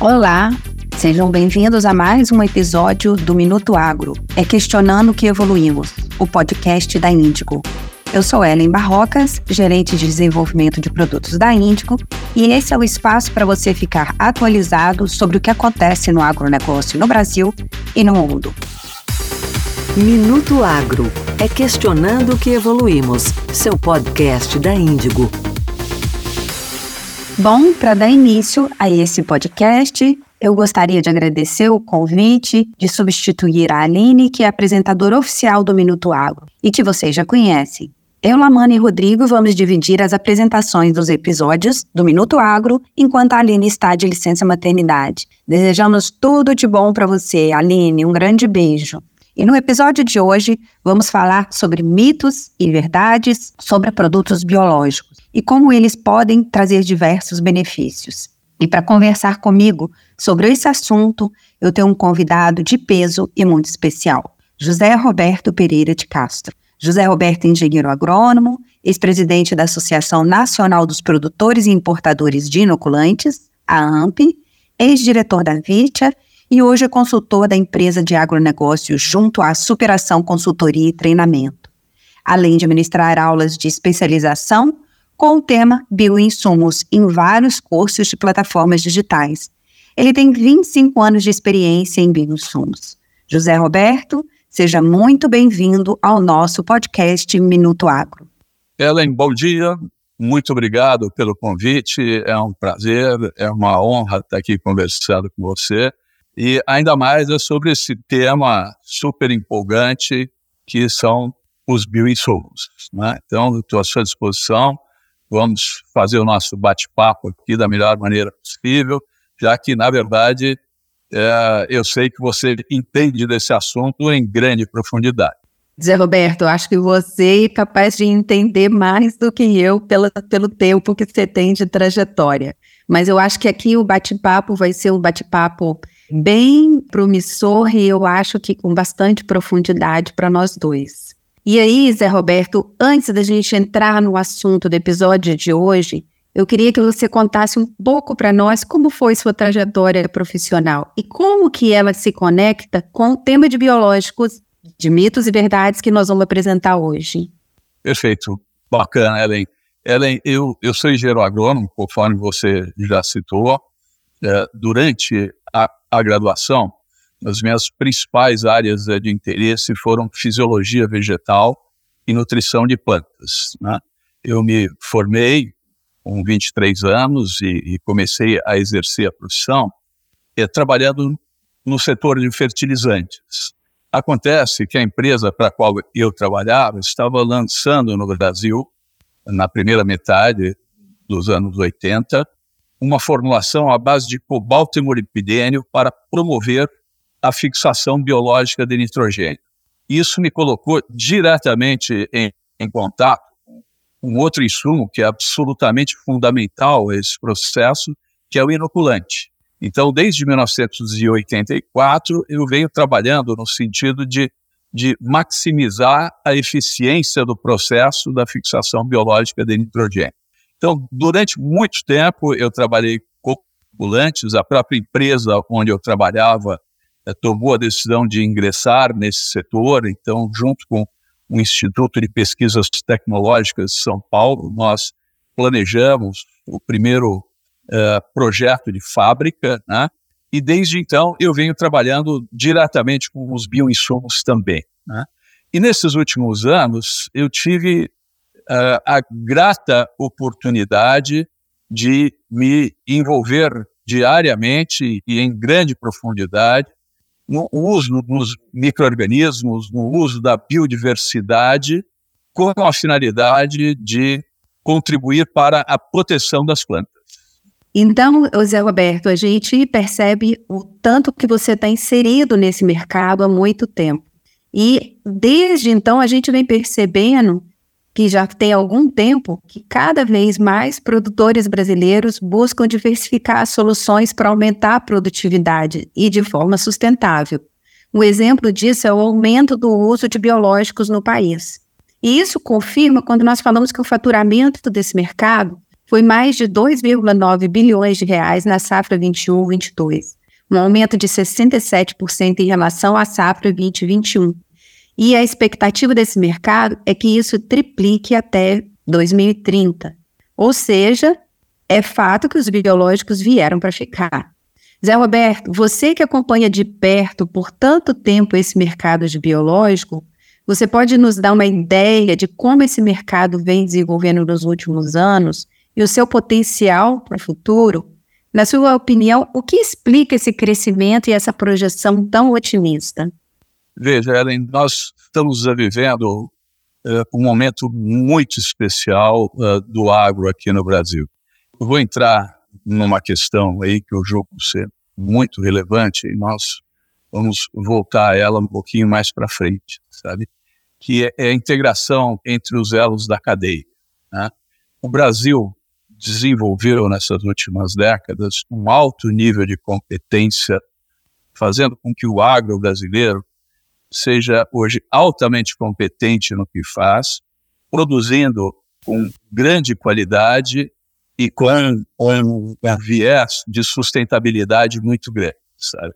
Olá, sejam bem-vindos a mais um episódio do Minuto Agro. É Questionando que Evoluímos, o podcast da Índigo. Eu sou Ellen Barrocas, gerente de desenvolvimento de produtos da Índigo, e esse é o espaço para você ficar atualizado sobre o que acontece no agronegócio no Brasil e no mundo. Minuto Agro é Questionando que Evoluímos, seu podcast da Índigo. Bom, para dar início a esse podcast, eu gostaria de agradecer o convite de substituir a Aline, que é apresentadora oficial do Minuto Agro e que vocês já conhecem. Eu, Lamana e Rodrigo vamos dividir as apresentações dos episódios do Minuto Agro enquanto a Aline está de licença maternidade. Desejamos tudo de bom para você, Aline. Um grande beijo. E no episódio de hoje, vamos falar sobre mitos e verdades sobre produtos biológicos e como eles podem trazer diversos benefícios. E para conversar comigo sobre esse assunto, eu tenho um convidado de peso e muito especial, José Roberto Pereira de Castro. José Roberto é engenheiro agrônomo, ex-presidente da Associação Nacional dos Produtores e Importadores de Inoculantes, a AMP, ex-diretor da VITIA e hoje é consultor da empresa de agronegócio junto à Superação Consultoria e Treinamento, além de ministrar aulas de especialização com o tema Bioinsumos em vários cursos de plataformas digitais. Ele tem 25 anos de experiência em bioinsumos. José Roberto, seja muito bem-vindo ao nosso podcast Minuto Agro. Ellen, bom dia. Muito obrigado pelo convite. É um prazer, é uma honra estar aqui conversando com você. E ainda mais é sobre esse tema super empolgante que são os bioinsumos. Né? Então, estou à sua disposição. Vamos fazer o nosso bate-papo aqui da melhor maneira possível, já que, na verdade, é, eu sei que você entende desse assunto em grande profundidade. Zé Roberto, acho que você é capaz de entender mais do que eu pela, pelo tempo que você tem de trajetória. Mas eu acho que aqui o bate-papo vai ser um bate-papo bem promissor e eu acho que com bastante profundidade para nós dois. E aí, Zé Roberto, antes da gente entrar no assunto do episódio de hoje, eu queria que você contasse um pouco para nós como foi sua trajetória profissional e como que ela se conecta com o tema de biológicos, de mitos e verdades que nós vamos apresentar hoje. Perfeito. Bacana, Ellen. Ellen, eu, eu sou engenheiro agrônomo, conforme você já citou. É, durante a, a graduação, as minhas principais áreas é, de interesse foram fisiologia vegetal e nutrição de plantas. Né? Eu me formei com 23 anos e, e comecei a exercer a profissão é, trabalhando no setor de fertilizantes. Acontece que a empresa para a qual eu trabalhava estava lançando no Brasil, na primeira metade dos anos 80, uma formulação à base de cobalto e molibdênio para promover a fixação biológica de nitrogênio. Isso me colocou diretamente em, em contato com outro insumo que é absolutamente fundamental a esse processo, que é o inoculante. Então, desde 1984, eu venho trabalhando no sentido de, de maximizar a eficiência do processo da fixação biológica de nitrogênio. Então, durante muito tempo, eu trabalhei com inoculantes, a própria empresa onde eu trabalhava tomou a decisão de ingressar nesse setor, então, junto com o Instituto de Pesquisas Tecnológicas de São Paulo, nós planejamos o primeiro uh, projeto de fábrica, né? e desde então eu venho trabalhando diretamente com os bioinsumos também. Né? E nesses últimos anos eu tive uh, a grata oportunidade de me envolver diariamente e em grande profundidade no uso dos micro-organismos, no uso da biodiversidade, com a finalidade de contribuir para a proteção das plantas. Então, José Roberto, a gente percebe o tanto que você está inserido nesse mercado há muito tempo. E desde então a gente vem percebendo que já tem algum tempo que cada vez mais produtores brasileiros buscam diversificar soluções para aumentar a produtividade e de forma sustentável. Um exemplo disso é o aumento do uso de biológicos no país. E isso confirma quando nós falamos que o faturamento desse mercado foi mais de 2,9 bilhões de reais na safra 21-22, um aumento de 67% em relação à safra 2021. E a expectativa desse mercado é que isso triplique até 2030. Ou seja, é fato que os biológicos vieram para ficar. Zé Roberto, você que acompanha de perto por tanto tempo esse mercado de biológico, você pode nos dar uma ideia de como esse mercado vem desenvolvendo nos últimos anos e o seu potencial para o futuro? Na sua opinião, o que explica esse crescimento e essa projeção tão otimista? Veja, Ellen, nós estamos vivendo uh, um momento muito especial uh, do agro aqui no Brasil. Eu vou entrar numa questão aí que eu julgo ser muito relevante e nós vamos voltar a ela um pouquinho mais para frente, sabe? Que é, é, a integração entre os elos da cadeia. Né? O Brasil desenvolveu nessas últimas décadas um alto nível de competência, fazendo com que o agro brasileiro seja hoje altamente competente no que faz, produzindo com grande qualidade e com um, viés de sustentabilidade muito grande, sabe?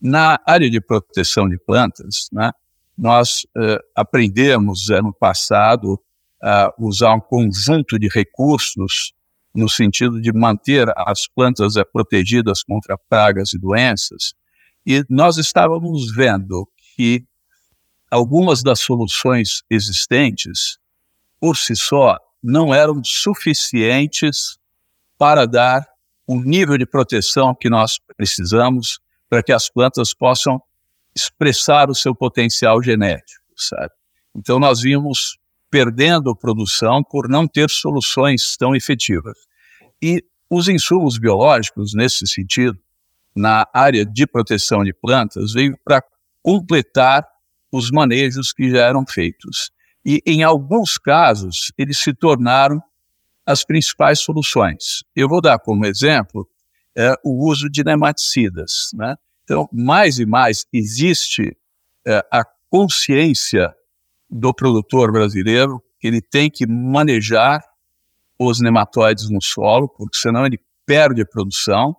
Na área de proteção de plantas, né, nós uh, aprendemos ano passado a usar um conjunto de recursos no sentido de manter as plantas uh, protegidas contra pragas e doenças, e nós estávamos vendo que algumas das soluções existentes, por si só, não eram suficientes para dar o nível de proteção que nós precisamos para que as plantas possam expressar o seu potencial genético, sabe? Então nós vimos perdendo produção por não ter soluções tão efetivas. E os insumos biológicos, nesse sentido, na área de proteção de plantas, veio para completar os manejos que já eram feitos. E, em alguns casos, eles se tornaram as principais soluções. Eu vou dar como exemplo é, o uso de nematicidas. Né? Então, mais e mais existe é, a consciência do produtor brasileiro que ele tem que manejar os nematóides no solo, porque senão ele perde a produção.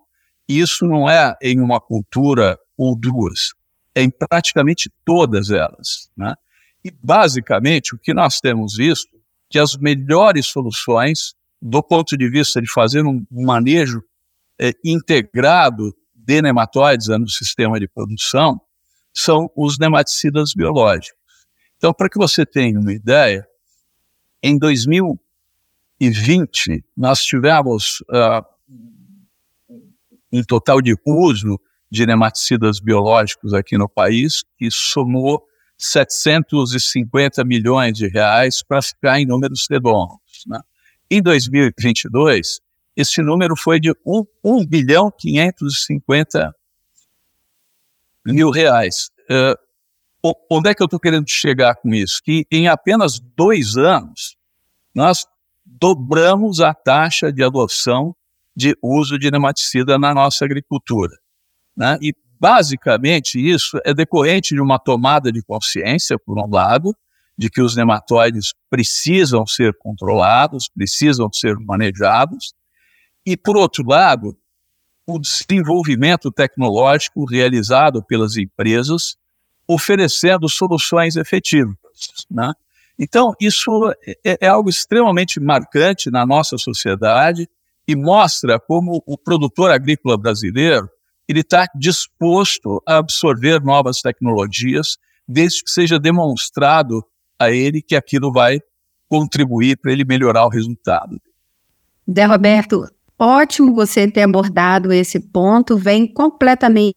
Isso não é em uma cultura ou duas, em praticamente todas elas. Né? E, basicamente, o que nós temos visto que as melhores soluções do ponto de vista de fazer um manejo é, integrado de nematóides no sistema de produção, são os nematicidas biológicos. Então, para que você tenha uma ideia, em 2020, nós tivemos uh, um total de uso de nematicidas biológicos aqui no país que somou 750 milhões de reais para ficar em números redondos. Né? Em 2022, esse número foi de 1, 1 bilhão 550 mil reais. Uh, onde é que eu estou querendo chegar com isso? Que em apenas dois anos, nós dobramos a taxa de adoção de uso de nematicida na nossa agricultura. Né? E, basicamente, isso é decorrente de uma tomada de consciência, por um lado, de que os nematóides precisam ser controlados, precisam ser manejados, e, por outro lado, o desenvolvimento tecnológico realizado pelas empresas oferecendo soluções efetivas. Né? Então, isso é, é, algo extremamente marcante na nossa sociedade e mostra como o produtor agrícola brasileiro ele está disposto a absorver novas tecnologias, desde que seja demonstrado a ele que aquilo vai contribuir para ele melhorar o resultado. Zé Roberto, ótimo você ter abordado esse ponto, vem completamente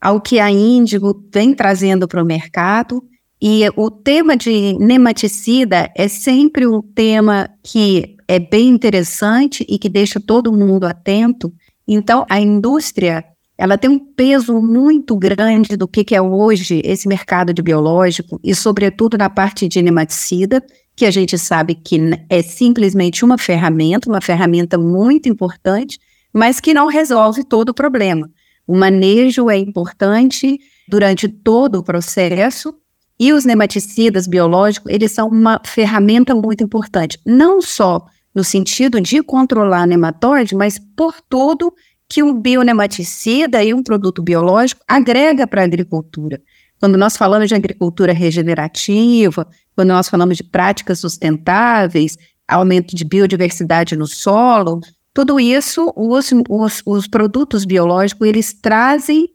ao que a Índigo vem trazendo para o mercado. E o tema de nematicida é sempre um tema que é bem interessante e que deixa todo mundo atento. Então, a indústria ela tem um peso muito grande do que, que é hoje esse mercado de biológico e, sobretudo, na parte de nematicida, que a gente sabe que é simplesmente uma ferramenta, uma ferramenta muito importante, mas que não resolve todo o problema. O manejo é importante durante todo o processo e os nematicidas biológicos, eles são uma ferramenta muito importante, não só no sentido de controlar nematóide, mas por tudo que um bionematicida e um produto biológico agrega para a agricultura. Quando nós falamos de agricultura regenerativa, quando nós falamos de práticas sustentáveis, aumento de biodiversidade no solo, tudo isso, os, os, os produtos biológicos, eles trazem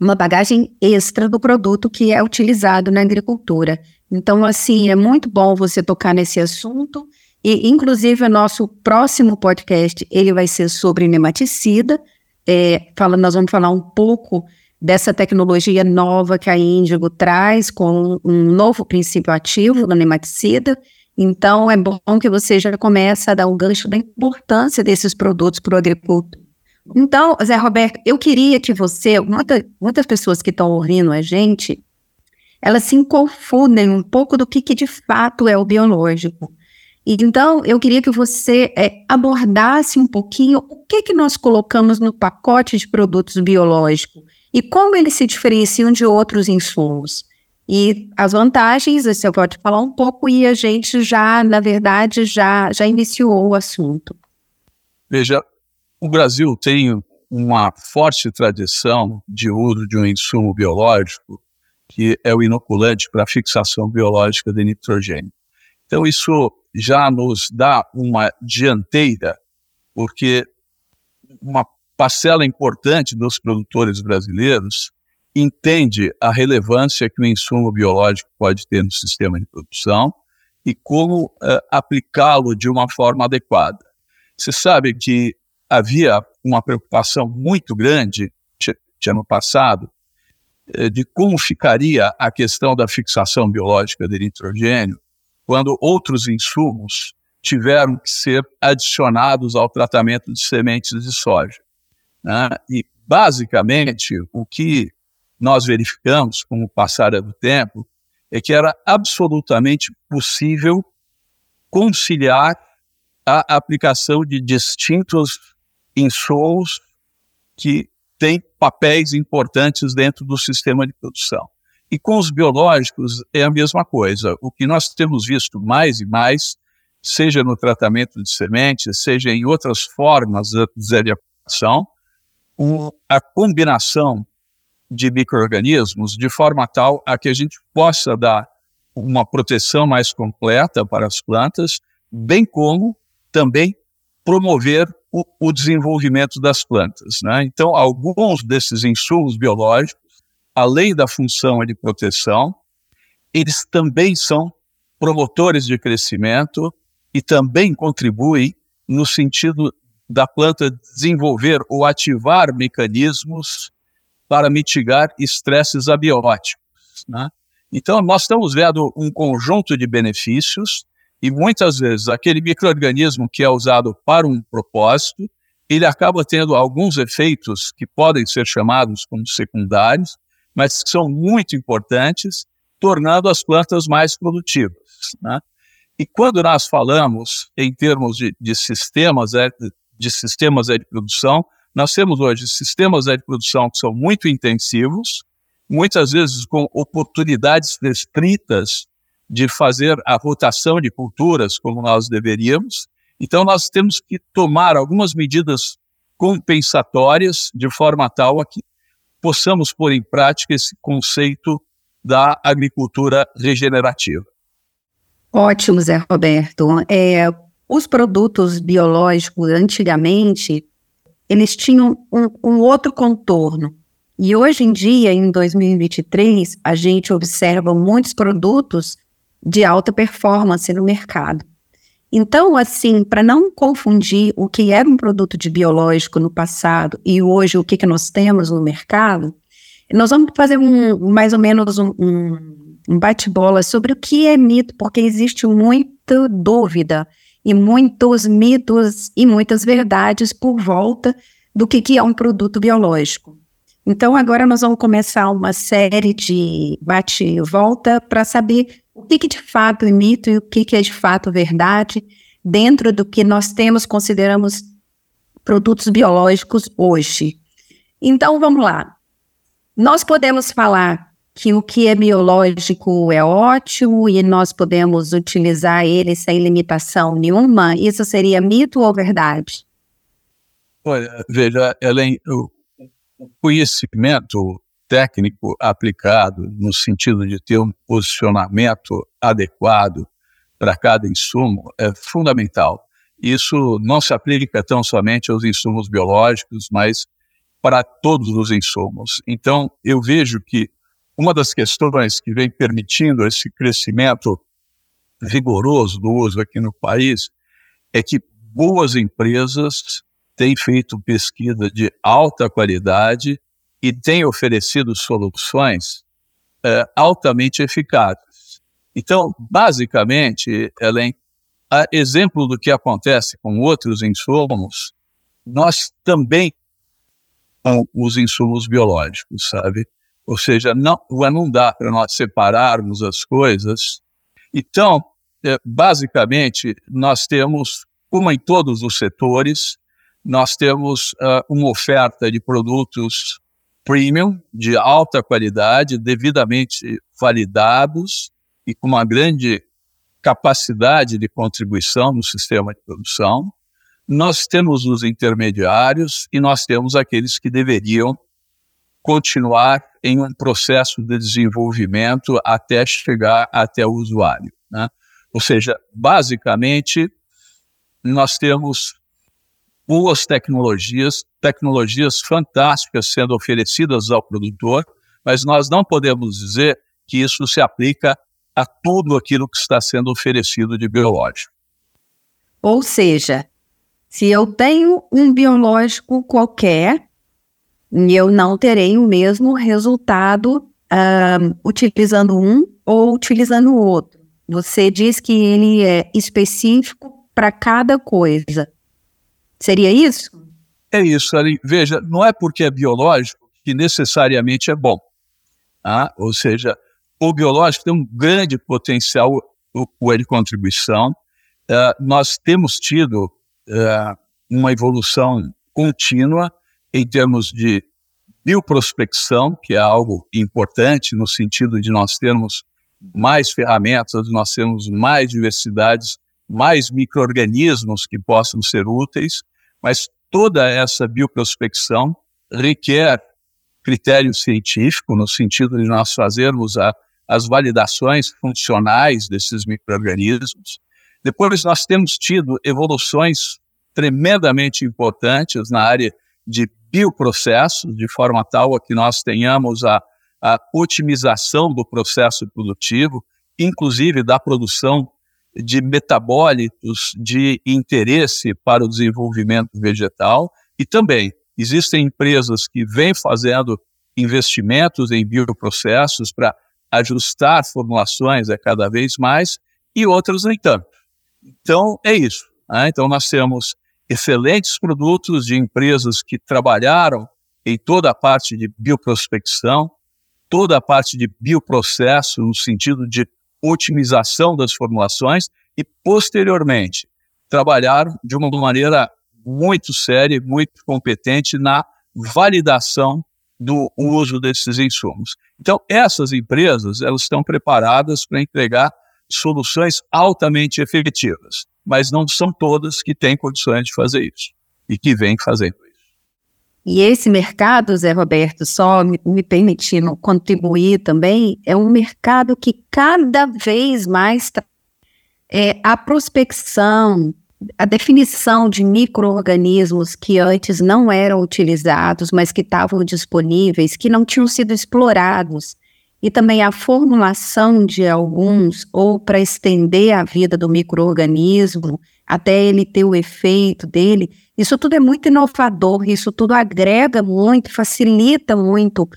uma bagagem extra do produto que é utilizado na agricultura. Então, assim, é muito bom você tocar nesse assunto. E, inclusive, o nosso próximo podcast, ele vai ser sobre nematicida. É, fala, nós vamos falar um pouco dessa tecnologia nova que a Índigo traz com um novo princípio ativo no nematicida. Então, é bom que você já comece a dar o gancho da importância desses produtos para o agricultor. Então, Zé Roberto, eu queria que você, muita, muitas pessoas que estão ouvindo a gente, elas se confundem um pouco do que, que de fato é o biológico. Então, eu queria que você é, abordasse um pouquinho o que, que nós colocamos no pacote de produtos biológicos e como eles se diferenciam de outros insumos. E as vantagens, você pode falar um pouco e a gente já, na verdade, já, já iniciou o assunto. Veja, o Brasil tem uma forte tradição de uso de um insumo biológico que é o inoculante para fixação biológica de nitrogênio. Então, isso já nos dá uma dianteira, porque uma parcela importante dos produtores brasileiros entende a relevância que o insumo biológico pode ter no sistema de produção e como uh, aplicá-lo de uma forma adequada. Você sabe que havia uma preocupação muito grande de ano passado uh, de como ficaria a questão da fixação biológica de nitrogênio quando outros insumos tiveram que ser adicionados ao tratamento de sementes de soja. Né? E, basicamente, o que nós verificamos com o passar do tempo é que era absolutamente possível conciliar a aplicação de distintos insumos que têm papéis importantes dentro do sistema de produção. E com os biológicos é a mesma coisa. O que nós temos visto mais e mais, seja no tratamento de sementes, seja em outras formas de aplicação, a combinação de micro-organismos de forma tal a que a gente possa dar uma proteção mais completa para as plantas, bem como também promover o, o desenvolvimento das plantas. Né? Então, alguns desses insumos biológicos, além da função de proteção, eles também são promotores de crescimento e também contribuem no sentido da planta desenvolver ou ativar mecanismos para mitigar estresses abióticos. Né? Então, nós estamos vendo um conjunto de benefícios e muitas vezes aquele microorganismo que é usado para um propósito, ele acaba tendo alguns efeitos que podem ser chamados como secundários, mas que são muito importantes, tornando as plantas mais produtivas. Né? E quando nós falamos em termos de, de sistemas de sistemas de produção. Nós temos hoje sistemas de produção que são muito intensivos, muitas vezes com oportunidades restritas de fazer a rotação de culturas como nós deveríamos. Então, nós temos que tomar algumas medidas compensatórias de forma tal a que possamos pôr em prática esse conceito da agricultura regenerativa. Ótimo, Zé Roberto. É, os produtos biológicos, antigamente, eles tinham um, um outro contorno. E hoje em dia, em 2023, a gente observa muitos produtos de alta performance no mercado. Então, assim, para não confundir o que era um produto de biológico no passado e hoje o que, que nós temos no mercado, nós vamos fazer um, mais ou menos um, um, bate-bola sobre o que é mito, porque existe muita dúvida e muitos mitos e muitas verdades por volta do que, que é um produto biológico. Então, agora nós vamos começar uma série de bate-volta para saber o que, que de fato é mito e o que, que é de fato verdade dentro do que nós temos, consideramos produtos biológicos hoje. Então, vamos lá. Nós podemos falar que o que é biológico é ótimo e nós podemos utilizar ele sem limitação nenhuma? Isso seria mito ou verdade? Olha, veja, Ellen, o conhecimento técnico aplicado no sentido de ter um posicionamento adequado para cada insumo é fundamental. Isso não se aplica tão somente aos insumos biológicos, mas para todos os insumos. Então, eu vejo que uma das questões que vem permitindo esse crescimento vigoroso do uso aqui no país é que boas empresas têm feito pesquisa de alta qualidade e têm oferecido soluções é, altamente eficazes. Então, basicamente, Ellen, a exemplo do que acontece com outros insumos, nós também com os insumos biológicos, sabe? Ou seja, não, não dá para nós separarmos as coisas. Então, é, basicamente, nós temos, como em todos os setores, nós temos uh, uma oferta de produtos premium, de alta qualidade, devidamente validados e com uma grande capacidade de contribuição no sistema de produção. Nós temos os intermediários e nós temos aqueles que deveriam continuar em um processo de desenvolvimento até chegar até o usuário. Né? Ou seja, basicamente, nós temos boas tecnologias, tecnologias fantásticas sendo oferecidas ao produtor, mas nós não podemos dizer que isso se aplica a tudo aquilo que está sendo oferecido de biológico. Ou seja, se eu tenho um biológico qualquer, eu não terei o mesmo resultado uh, utilizando um ou utilizando o outro. Você diz que ele é específico para cada coisa. Seria isso? É isso, Ali. Veja, não é porque é biológico que necessariamente é bom. Tá? Ou seja, o biológico tem um grande potencial de contribuição. Uh, nós temos tido uh, uma evolução contínua em termos de bioprospecção, que é algo importante no sentido de nós termos mais ferramentas, nós temos mais diversidades, mais micro-organismos que possam ser úteis, mas toda essa bioprospecção requer critério científico, no sentido de nós fazermos a, as validações funcionais desses micro-organismos. Depois, nós temos tido evoluções tremendamente importantes na área de bioprocessos, de forma tal a que nós tenhamos a, a otimização do processo produtivo, inclusive da produção de metabólitos de interesse para o desenvolvimento vegetal e também existem empresas que vêm fazendo investimentos em bioprocessos para ajustar formulações a cada vez mais e outras nem tanto. Então, é isso. Né? Então, nós temos excelentes produtos de empresas que trabalharam em toda a parte de bioprospecção, toda a parte de bioprocesso, no sentido de otimização das formulações, e, posteriormente, trabalharam de uma maneira muito séria e muito competente na validação do uso desses insumos. Então, essas empresas, elas estão preparadas para entregar soluções altamente efetivas mas não são todas que têm condições de fazer isso e que vêm fazendo isso. E esse mercado, Zé Roberto, só me, me permitindo contribuir também, é um mercado que cada vez mais é, a prospecção, a definição de micro-organismos que antes não eram utilizados, mas que estavam disponíveis, que não tinham sido explorados, e também a formulação de alguns, ou para estender a vida do microorganismo até ele ter o efeito dele, isso tudo é muito inovador, isso tudo agrega muito, facilita muito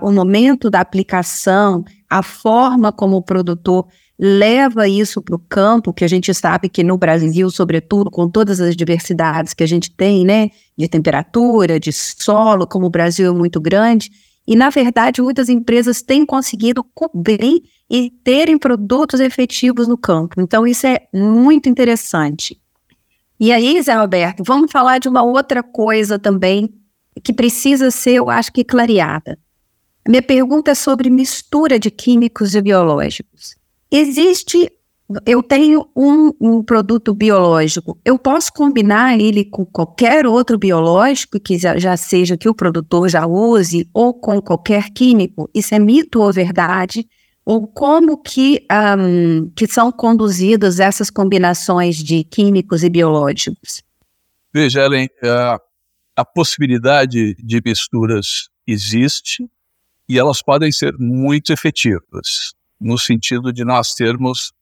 o momento da aplicação, a forma como o produtor leva isso para o campo, que a gente sabe que no Brasil, sobretudo, com todas as diversidades que a gente tem, né, de temperatura, de solo, como o Brasil é muito grande, e, na verdade, muitas empresas têm conseguido cobrir e terem produtos efetivos no campo. Então, isso é muito interessante. E aí, Zé Roberto, vamos falar de uma outra coisa também que precisa ser, eu acho que, clareada. Minha pergunta é sobre mistura de químicos e biológicos. Existe, eu tenho um, um produto biológico, eu posso combinar ele com qualquer outro biológico que já, já seja que o produtor já use ou com qualquer químico? Isso é mito ou verdade? Ou como que, um, que são conduzidas essas combinações de químicos e biológicos? Veja, Ellen, a, a possibilidade de misturas existe e elas podem ser muito efetivas, no sentido de nós termos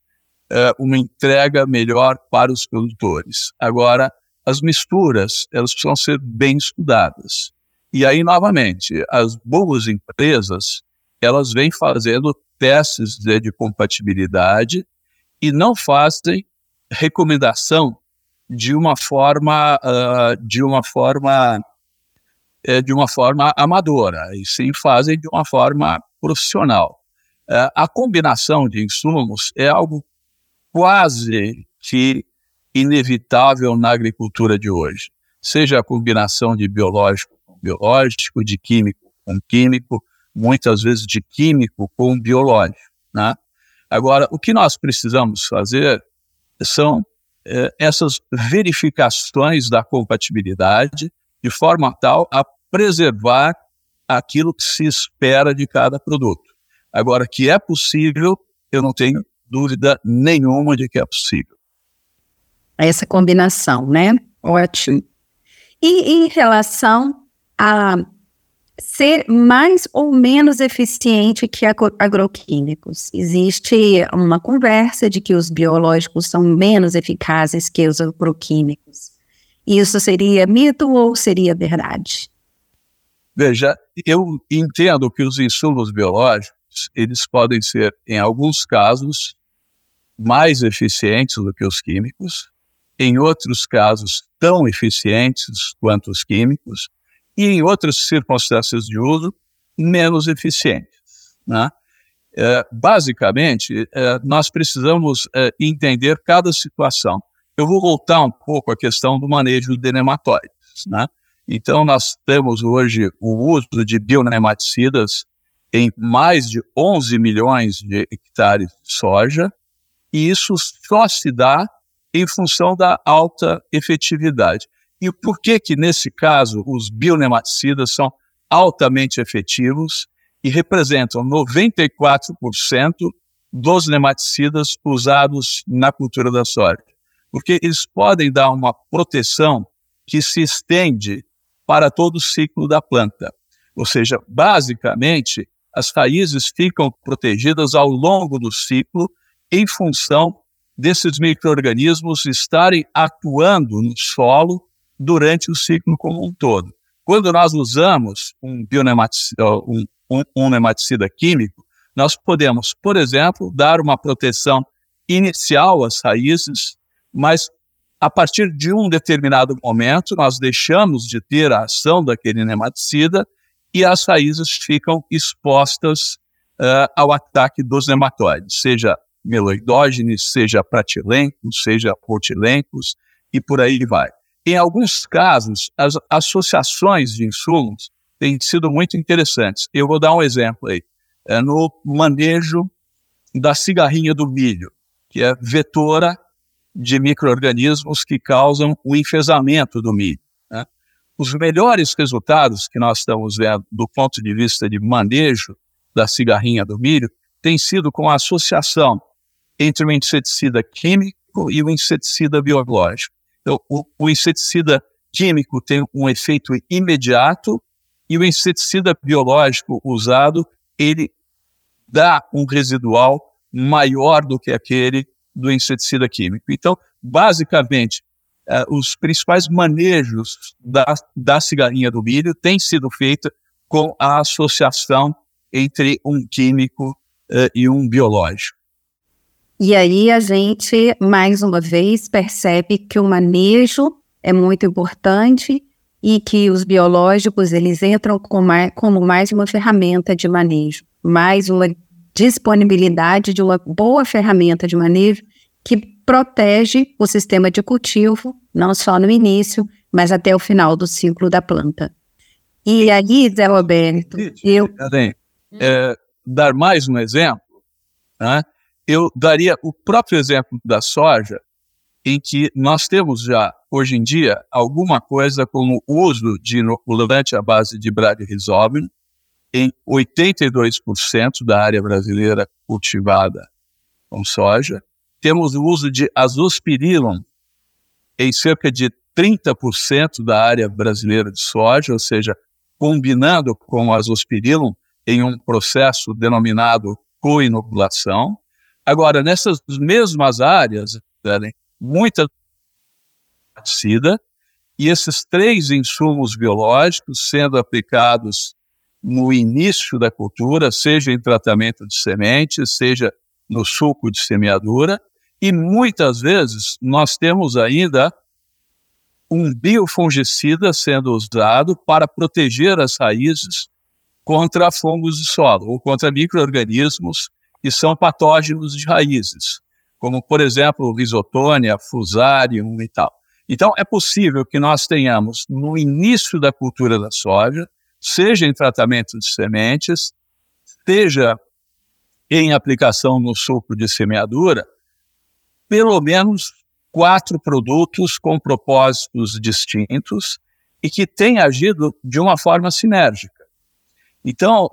uh, uma entrega melhor para os produtores. Agora, as misturas, elas precisam ser bem estudadas. E aí, novamente, as boas empresas, elas vêm fazendo testes de, de compatibilidade e não fazem recomendação de uma forma, uh, de uma forma, uh, de uma forma amadora, e sim fazem de uma forma profissional. Uh, a combinação de insumos é algo quase que inevitável na agricultura de hoje. Seja a combinação de biológico com biológico, de químico com químico, muitas vezes de químico com biológico. Né? Agora, o que nós precisamos fazer são eh, essas verificações da compatibilidade de forma tal a preservar aquilo que se espera de cada produto. Agora, que é possível, eu não tenho dúvida nenhuma de que é possível. Essa combinação, né? Ótimo. E em relação a ser mais ou menos eficiente que agroquímicos. Existe uma conversa de que os biológicos são menos eficazes que os agroquímicos. Isso seria mito ou seria verdade? Veja, eu entendo que os insumos biológicos, eles podem ser, em alguns casos, mais eficientes do que os químicos, em outros casos, tão eficientes quanto os químicos, e em outras circunstâncias de uso menos eficientes. Né? É, basicamente, é, nós precisamos é, entender cada situação. Eu vou voltar um pouco à questão do manejo de nematóides. Né? Então, nós temos hoje o uso de bionematicidas em mais de 11 milhões de hectares de soja, e isso só se dá em função da alta efetividade. E por que que, nesse caso, os bionematicidas são altamente efetivos e representam 94% dos nematicidas usados na cultura da soja? Porque eles podem dar uma proteção que se estende para todo o ciclo da planta. Ou seja, basicamente, as raízes ficam protegidas ao longo do ciclo em função desses micro-organismos estarem atuando no solo durante o ciclo como um todo. Quando nós usamos um, um, um, um nematicida químico, nós podemos, por exemplo, dar uma proteção inicial às raízes, mas a partir de um determinado momento, nós deixamos de ter a ação daquele nematicida e as raízes ficam expostas uh, ao ataque dos nematóides, seja meloidógenes, seja pratilencos, seja portilencos e por aí vai. Em alguns casos, as associações de insumos têm sido muito interessantes. Eu vou dar um exemplo aí. É no manejo da cigarrinha do milho, que é vetora de micro-organismos que causam o enfesamento do milho. Né? Os melhores resultados que nós estamos vendo do ponto de vista de manejo da cigarrinha do milho têm sido com a associação entre o inseticida químico e o inseticida biológico. Então, o, o inseticida químico tem um efeito imediato e o inseticida biológico usado, ele dá um residual maior do que aquele do inseticida químico. Então, basicamente, uh, os principais manejos da, da cigarrinha do milho têm sido feitos com a associação entre um químico uh, e um biológico. E aí a gente, mais uma vez, percebe que o manejo é muito importante e que os biológicos eles entram como mais, como mais uma ferramenta de manejo, mais uma disponibilidade de uma boa ferramenta de manejo que protege o sistema de cultivo, não só no início, mas até o final do ciclo da planta. E aí, Zé Roberto, eu... é, dar mais um exemplo, né, eu daria o próprio exemplo da soja, em que nós temos já, hoje em dia, alguma coisa como o uso de inoculante à base de bradyrhizobin em 82% da área brasileira cultivada com soja. Temos o uso de azospirillum em cerca de 30% da área brasileira de soja, ou seja, combinando com o azospirillum em um processo denominado co-inoculação. Agora, nessas mesmas áreas, muita pesticida, e esses três insumos biológicos sendo aplicados no início da cultura, seja em tratamento de sementes, seja no suco de semeadura, e muitas vezes nós temos ainda um biofungicida sendo usado para proteger as raízes contra fungos de solo ou contra micro-organismos que são patógenos de raízes, como, por exemplo, risotônia, fusarium e tal. Então, é possível que nós tenhamos, no início da cultura da soja, seja em tratamento de sementes, seja em aplicação no suco de semeadura, pelo menos quatro produtos com propósitos distintos e que têm agido de uma forma sinérgica. Então,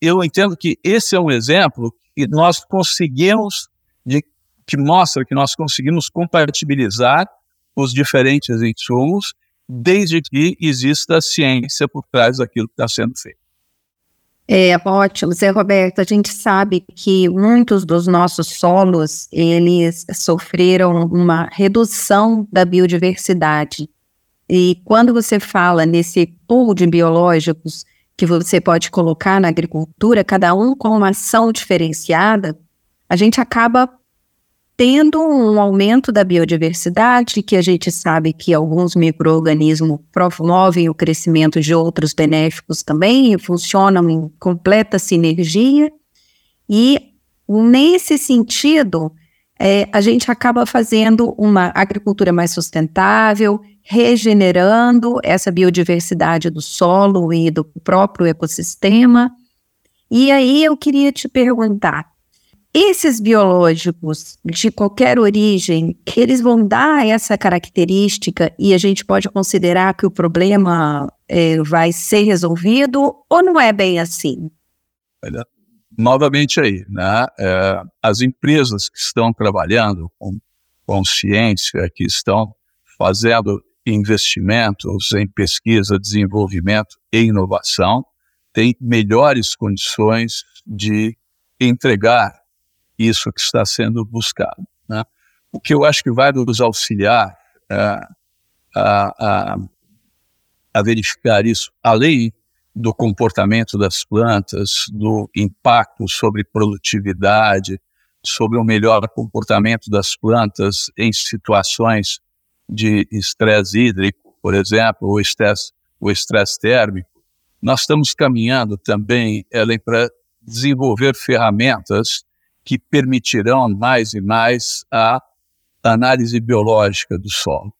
eu entendo que esse é um exemplo que nós conseguimos, de, que mostra que nós conseguimos compatibilizar os diferentes insumos, desde que exista ciência por trás daquilo que está sendo feito. É ótimo, Zé Roberto. A gente sabe que muitos dos nossos solos eles sofreram uma redução da biodiversidade. E quando você fala nesse pool de biológicos que você pode colocar na agricultura, cada um com uma ação diferenciada, a gente acaba tendo um aumento da biodiversidade, que a gente sabe que alguns micro-organismos promovem o crescimento de outros benéficos também, e funcionam em completa sinergia. E, nesse sentido, é, a gente acaba fazendo uma agricultura mais sustentável, regenerando essa biodiversidade do solo e do próprio ecossistema. E aí eu queria te perguntar, esses biológicos de qualquer origem, eles vão dar essa característica e a gente pode considerar que o problema é, vai ser resolvido ou não é bem assim? Olha, novamente aí, né? É, as empresas que estão trabalhando com consciência, que estão fazendo investimentos em pesquisa, desenvolvimento e inovação, têm melhores condições de entregar isso que está sendo buscado. Né? O que eu acho que vai nos auxiliar é, a, a, a verificar isso, além do comportamento das plantas, do impacto sobre produtividade, sobre o melhor comportamento das plantas em situações de estresse hídrico, por exemplo, ou estresse, o estresse térmico. Nós estamos caminhando também, para desenvolver ferramentas que permitirão mais e mais a análise biológica do solo.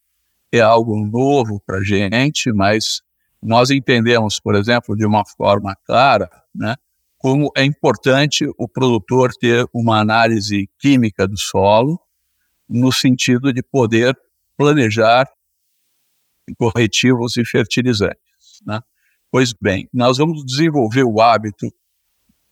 É algo novo para a gente, mas nós entendemos, por exemplo, de uma forma clara, né, como é importante o produtor ter uma análise química do solo, no sentido de poder planejar corretivos e fertilizantes. Né? Pois bem, nós vamos desenvolver o hábito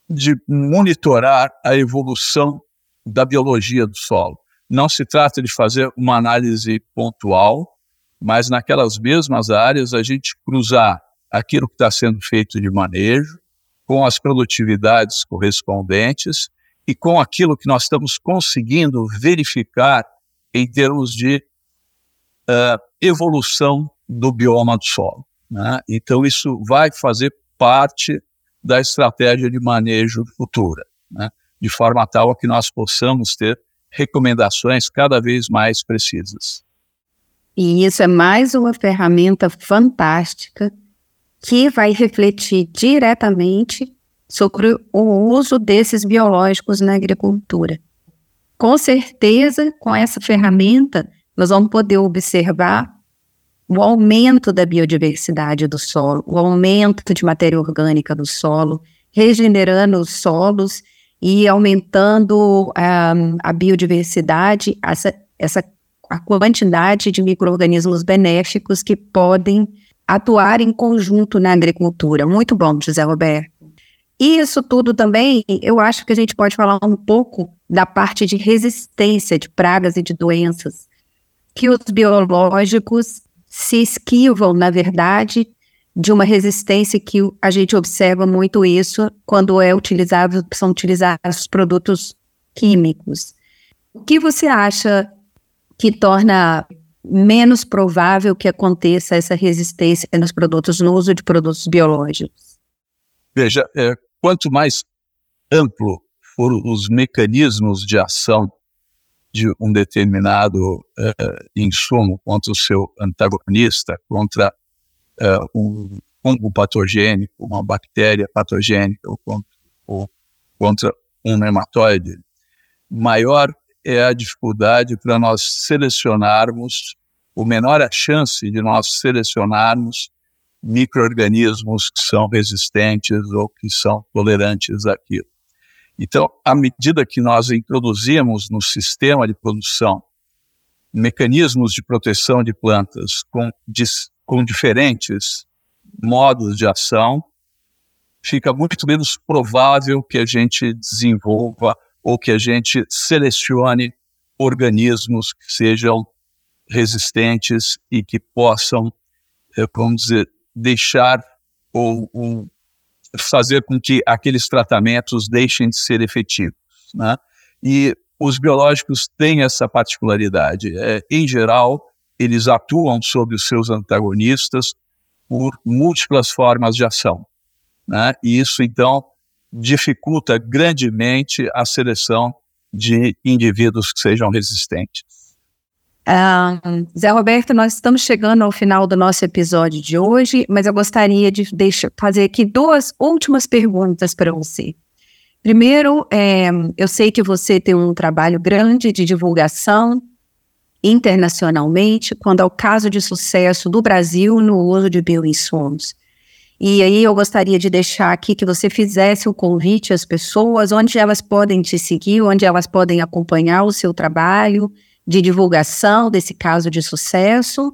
de monitorar a evolução da biologia do solo. Não se trata de fazer uma análise pontual, mas naquelas mesmas áreas a gente cruzar aquilo que está sendo feito de manejo com as produtividades correspondentes e com aquilo que nós estamos conseguindo verificar em termos de uh, evolução do bioma do solo. Né? Então, isso vai fazer parte da estratégia de manejo futura, né? de forma tal que nós possamos ter recomendações cada vez mais precisas. E isso é mais uma ferramenta fantástica que vai refletir diretamente sobre o uso desses biológicos na agricultura. Com certeza, com essa ferramenta, nós vamos poder observar o aumento da biodiversidade do solo, o aumento de matéria orgânica do solo, regenerando os solos e aumentando um, a biodiversidade, essa, essa a quantidade de micro-organismos benéficos que podem atuar em conjunto na agricultura. Muito bom, José Roberto. E isso tudo também, eu acho que a gente pode falar um pouco da parte de resistência de pragas e de doenças, que os biológicos se esquivam, na verdade, de uma resistência que a gente observa muito isso quando é utilizado, são utilizados produtos químicos. O que você acha que torna menos provável que aconteça essa resistência nos produtos, no uso de produtos biológicos? Veja, é, quanto mais amplo for os mecanismos de ação de um determinado é, insumo contra o seu antagonista, contra é, um fungo patogênico, uma bactéria patogênica ou contra, ou contra um nematóide, maior é a dificuldade para nós selecionarmos, o menor a chance de nós selecionarmos micro-organismos que são resistentes ou que são tolerantes àquilo. Então, à medida que nós introduzimos no sistema de produção mecanismos de proteção de plantas com, com diferentes modos de ação, fica muito menos provável que a gente desenvolva ou que a gente selecione organismos que sejam resistentes e que possam, eh, vamos dizer, deixar ou, ou fazer com que aqueles tratamentos deixem de ser efetivos. Né? E os biológicos têm essa particularidade. É, em geral, eles atuam sobre os seus antagonistas por múltiplas formas de ação. Né? E isso, então, dificulta grandemente a seleção de indivíduos que sejam resistentes. Uh, Zé Roberto, nós estamos chegando ao final do nosso episódio de hoje, mas eu gostaria de deixar, fazer aqui duas últimas perguntas para você. Primeiro, é, eu sei que você tem um trabalho grande de divulgação internacionalmente, quando é o caso de sucesso do Brasil no uso de bioinsumos. E aí eu gostaria de deixar aqui que você fizesse o convite às pessoas, onde elas podem te seguir, onde elas podem acompanhar o seu trabalho de divulgação desse caso de sucesso.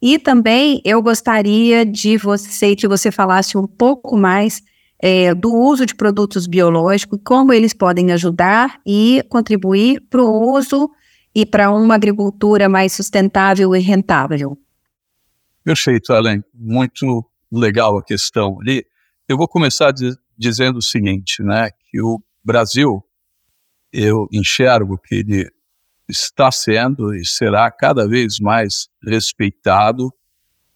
E também eu gostaria de você que você falasse um pouco mais é, do uso de produtos biológicos, como eles podem ajudar e contribuir para o uso e para uma agricultura mais sustentável e rentável. Perfeito, Ellen. Muito legal a questão ali. Eu vou começar dizendo o seguinte, né, que o Brasil, eu enxergo que ele está sendo e será cada vez mais respeitado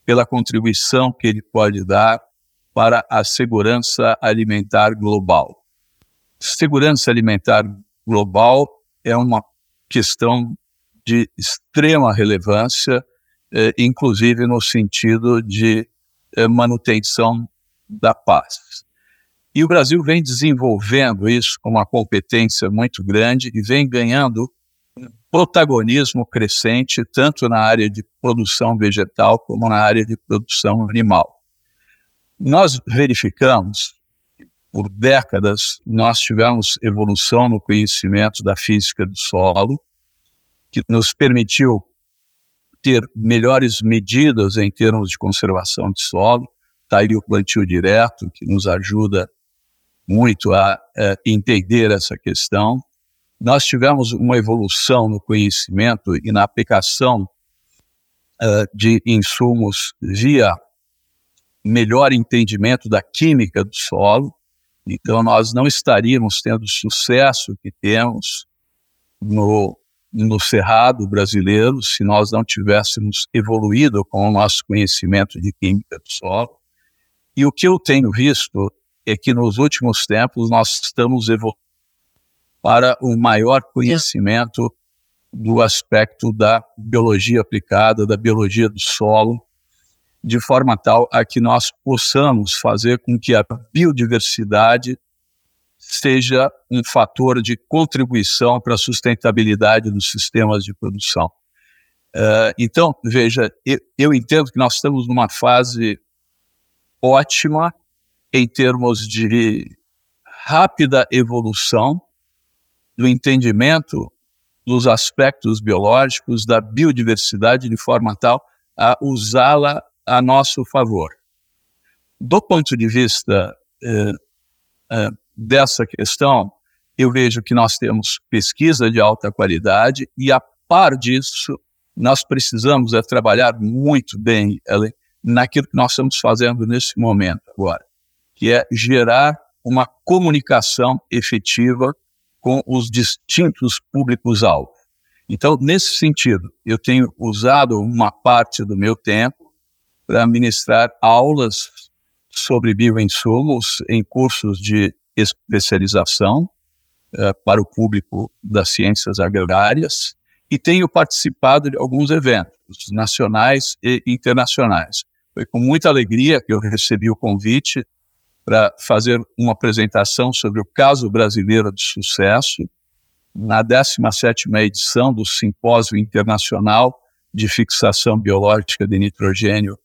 pela contribuição que ele pode dar para a segurança alimentar global. Segurança alimentar global é uma questão de extrema relevância, eh, inclusive no sentido de eh, manutenção da paz. E o Brasil vem desenvolvendo isso com uma competência muito grande e vem ganhando protagonismo crescente tanto na área de produção vegetal como na área de produção animal. Nós verificamos, por décadas, nós tivemos evolução no conhecimento da física do solo, que nos permitiu ter melhores medidas em termos de conservação de solo. Está aí o plantio direto, que nos ajuda muito a, a entender essa questão. Nós tivemos uma evolução no conhecimento e na aplicação uh, de insumos via melhor entendimento da química do solo. Então, nós não estaríamos tendo o sucesso que temos no no cerrado brasileiro se nós não tivéssemos evoluído com o nosso conhecimento de química do solo. E o que eu tenho visto é que nos últimos tempos nós estamos evoluindo para um maior conhecimento do aspecto da biologia aplicada, da biologia do solo, de forma tal a que nós possamos fazer com que a biodiversidade seja um fator de contribuição para a sustentabilidade dos sistemas de produção. Uh, então, veja, eu, eu, entendo que nós estamos numa fase ótima em termos de rápida evolução do entendimento dos aspectos biológicos da biodiversidade de forma tal a usá-la a nosso favor. Do ponto de vista eh, eh, dessa questão, eu vejo que nós temos pesquisa de alta qualidade e, a par disso, nós precisamos é trabalhar muito bem Ellen, naquilo que nós estamos fazendo nesse momento agora, que é gerar uma comunicação efetiva com os distintos públicos-alvo. Então, nesse sentido, eu tenho usado uma parte do meu tempo para ministrar aulas sobre bioinsumos em cursos de especialização uh, para o público das ciências agrárias e tenho participado de alguns eventos nacionais e internacionais. Foi com muita alegria que eu recebi o convite para fazer uma apresentação sobre o caso brasileiro de sucesso na 17ª edição do Simpósio Internacional de Fixação Biológica de Nitrogênio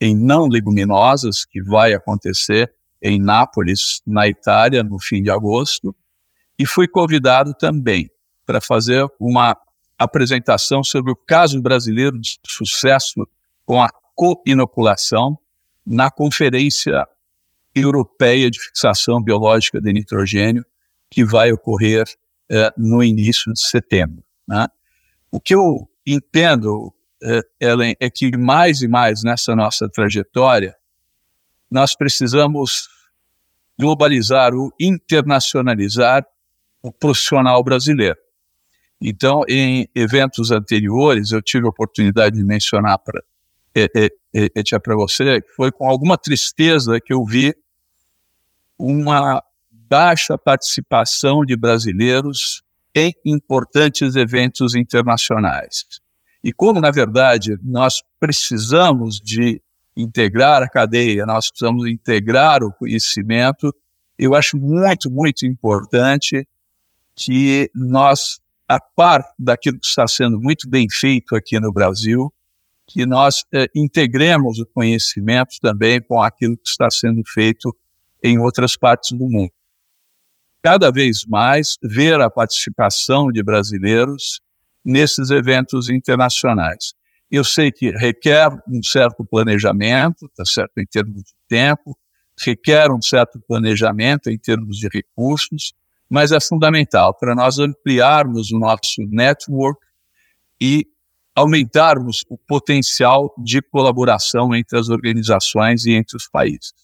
em Não Leguminosas, que vai acontecer em Nápoles, na Itália, no fim de agosto, e fui convidado também para fazer uma apresentação sobre o caso brasileiro de sucesso com a co-inoculação na Conferência Europeia de Fixação Biológica de Nitrogênio, que vai ocorrer eh, no início de setembro. Né? O que eu entendo, eh, Ellen, é que mais e mais nessa nossa trajetória, nós precisamos globalizar, o internacionalizar o profissional brasileiro. Então, em eventos anteriores, eu tive a oportunidade de mencionar para é, é, é, para você, foi com alguma tristeza que eu vi uma baixa participação de brasileiros em importantes eventos internacionais. E como, na verdade, nós precisamos de integrar a cadeia, nós precisamos integrar o conhecimento. Eu acho muito, muito importante que nós, a par daquilo que está sendo muito bem feito aqui no Brasil, que nós eh, integremos o conhecimento também com aquilo que está sendo feito em outras partes do mundo. Cada vez mais ver a participação de brasileiros nesses eventos internacionais. Eu sei que requer um certo planejamento, tá certo, em termos de tempo, requer um certo planejamento em termos de recursos, mas é fundamental para nós ampliarmos o nosso network e aumentarmos o potencial de colaboração entre as organizações e entre os países.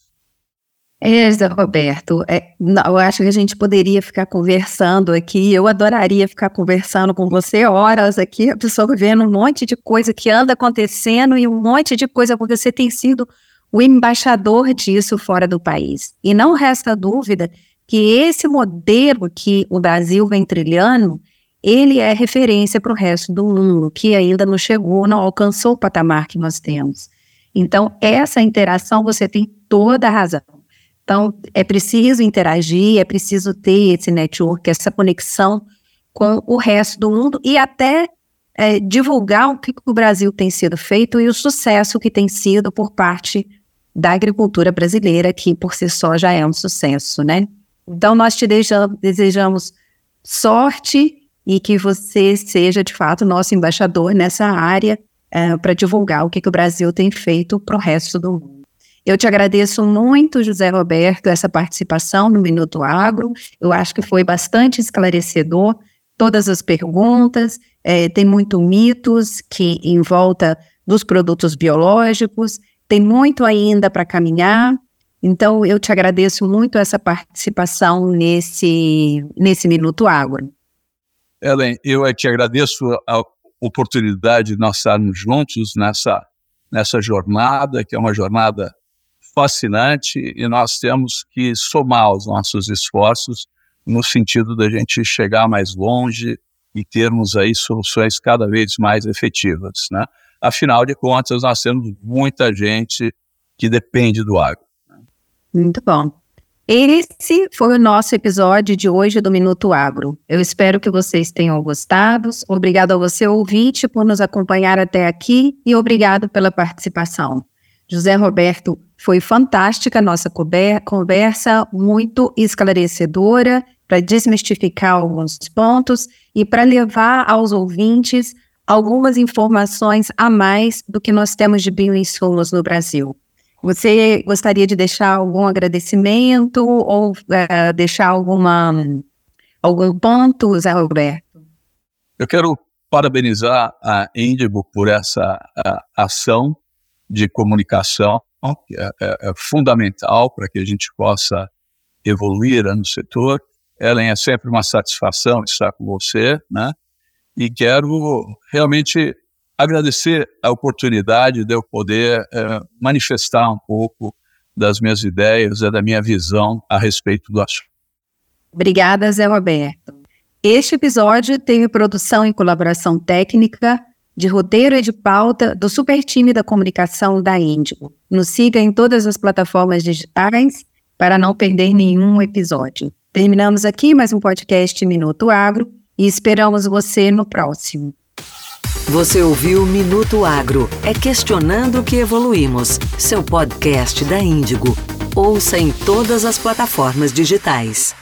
É, Roberto, é, eu acho que a gente poderia ficar conversando aqui. Eu adoraria ficar conversando com você horas aqui, absorvendo um monte de coisa que anda acontecendo e um monte de coisa, porque você tem sido o embaixador disso fora do país. E não resta dúvida que esse modelo que o Brasil vem trilhando, ele é referência para o resto do mundo, que ainda não chegou, não alcançou o patamar que nós temos. Então, essa interação, você tem toda a razão. Então, é preciso interagir, é preciso ter esse network, essa conexão com o resto do mundo e até é, divulgar o que o Brasil tem sido feito e o sucesso que tem sido por parte da agricultura brasileira, que por si só já é um sucesso, né? Então, nós te desejamos, sorte e que você seja, de fato, nosso embaixador nessa área é, para divulgar o que, que o Brasil tem feito para o resto do mundo. Eu te agradeço muito, José Roberto, essa participação no Minuto Agro. Eu acho que foi bastante esclarecedor. Todas as perguntas, é, tem muito mitos que em volta dos produtos biológicos, tem muito ainda para caminhar. Então, eu te agradeço muito essa participação nesse, nesse Minuto Agro. Ellen, eu é que agradeço a oportunidade de nós estarmos juntos nessa, nessa jornada, que é uma jornada fascinante e nós temos que somar os nossos esforços no sentido da gente chegar mais longe e termos aí soluções cada vez mais efetivas, né? Afinal de contas, nós temos muita gente que depende do agro. Muito bom. Esse foi o nosso episódio de hoje do Minuto Agro. Eu espero que vocês tenham gostado. Obrigado a você, ouvinte, por nos acompanhar até aqui e obrigado pela participação. José Roberto, Foi fantástica a nossa conversa, muito esclarecedora para desmistificar alguns pontos e para levar aos ouvintes algumas informações a mais do que nós temos de bioinsumos no Brasil. Você gostaria de deixar algum agradecimento ou uh, deixar alguma, algum ponto, Zé Roberto? Eu quero parabenizar a Índigo por essa ação de comunicação, que é, é, é fundamental para que a gente possa evoluir no setor. Ellen, é sempre uma satisfação estar com você, né? E quero realmente agradecer a oportunidade de eu poder é, manifestar um pouco das minhas ideias e da minha visão a respeito do assunto. Obrigada, Zé Roberto. Este episódio teve produção e colaboração técnica de roteiro e de pauta do super time da comunicação da Índigo. Nos siga em todas as plataformas digitais para não perder nenhum episódio. Terminamos aqui mais um podcast Minuto Agro e esperamos você no próximo. Você ouviu Minuto Agro. É questionando que evoluímos. Seu podcast da Índigo. Ouça em todas as plataformas digitais.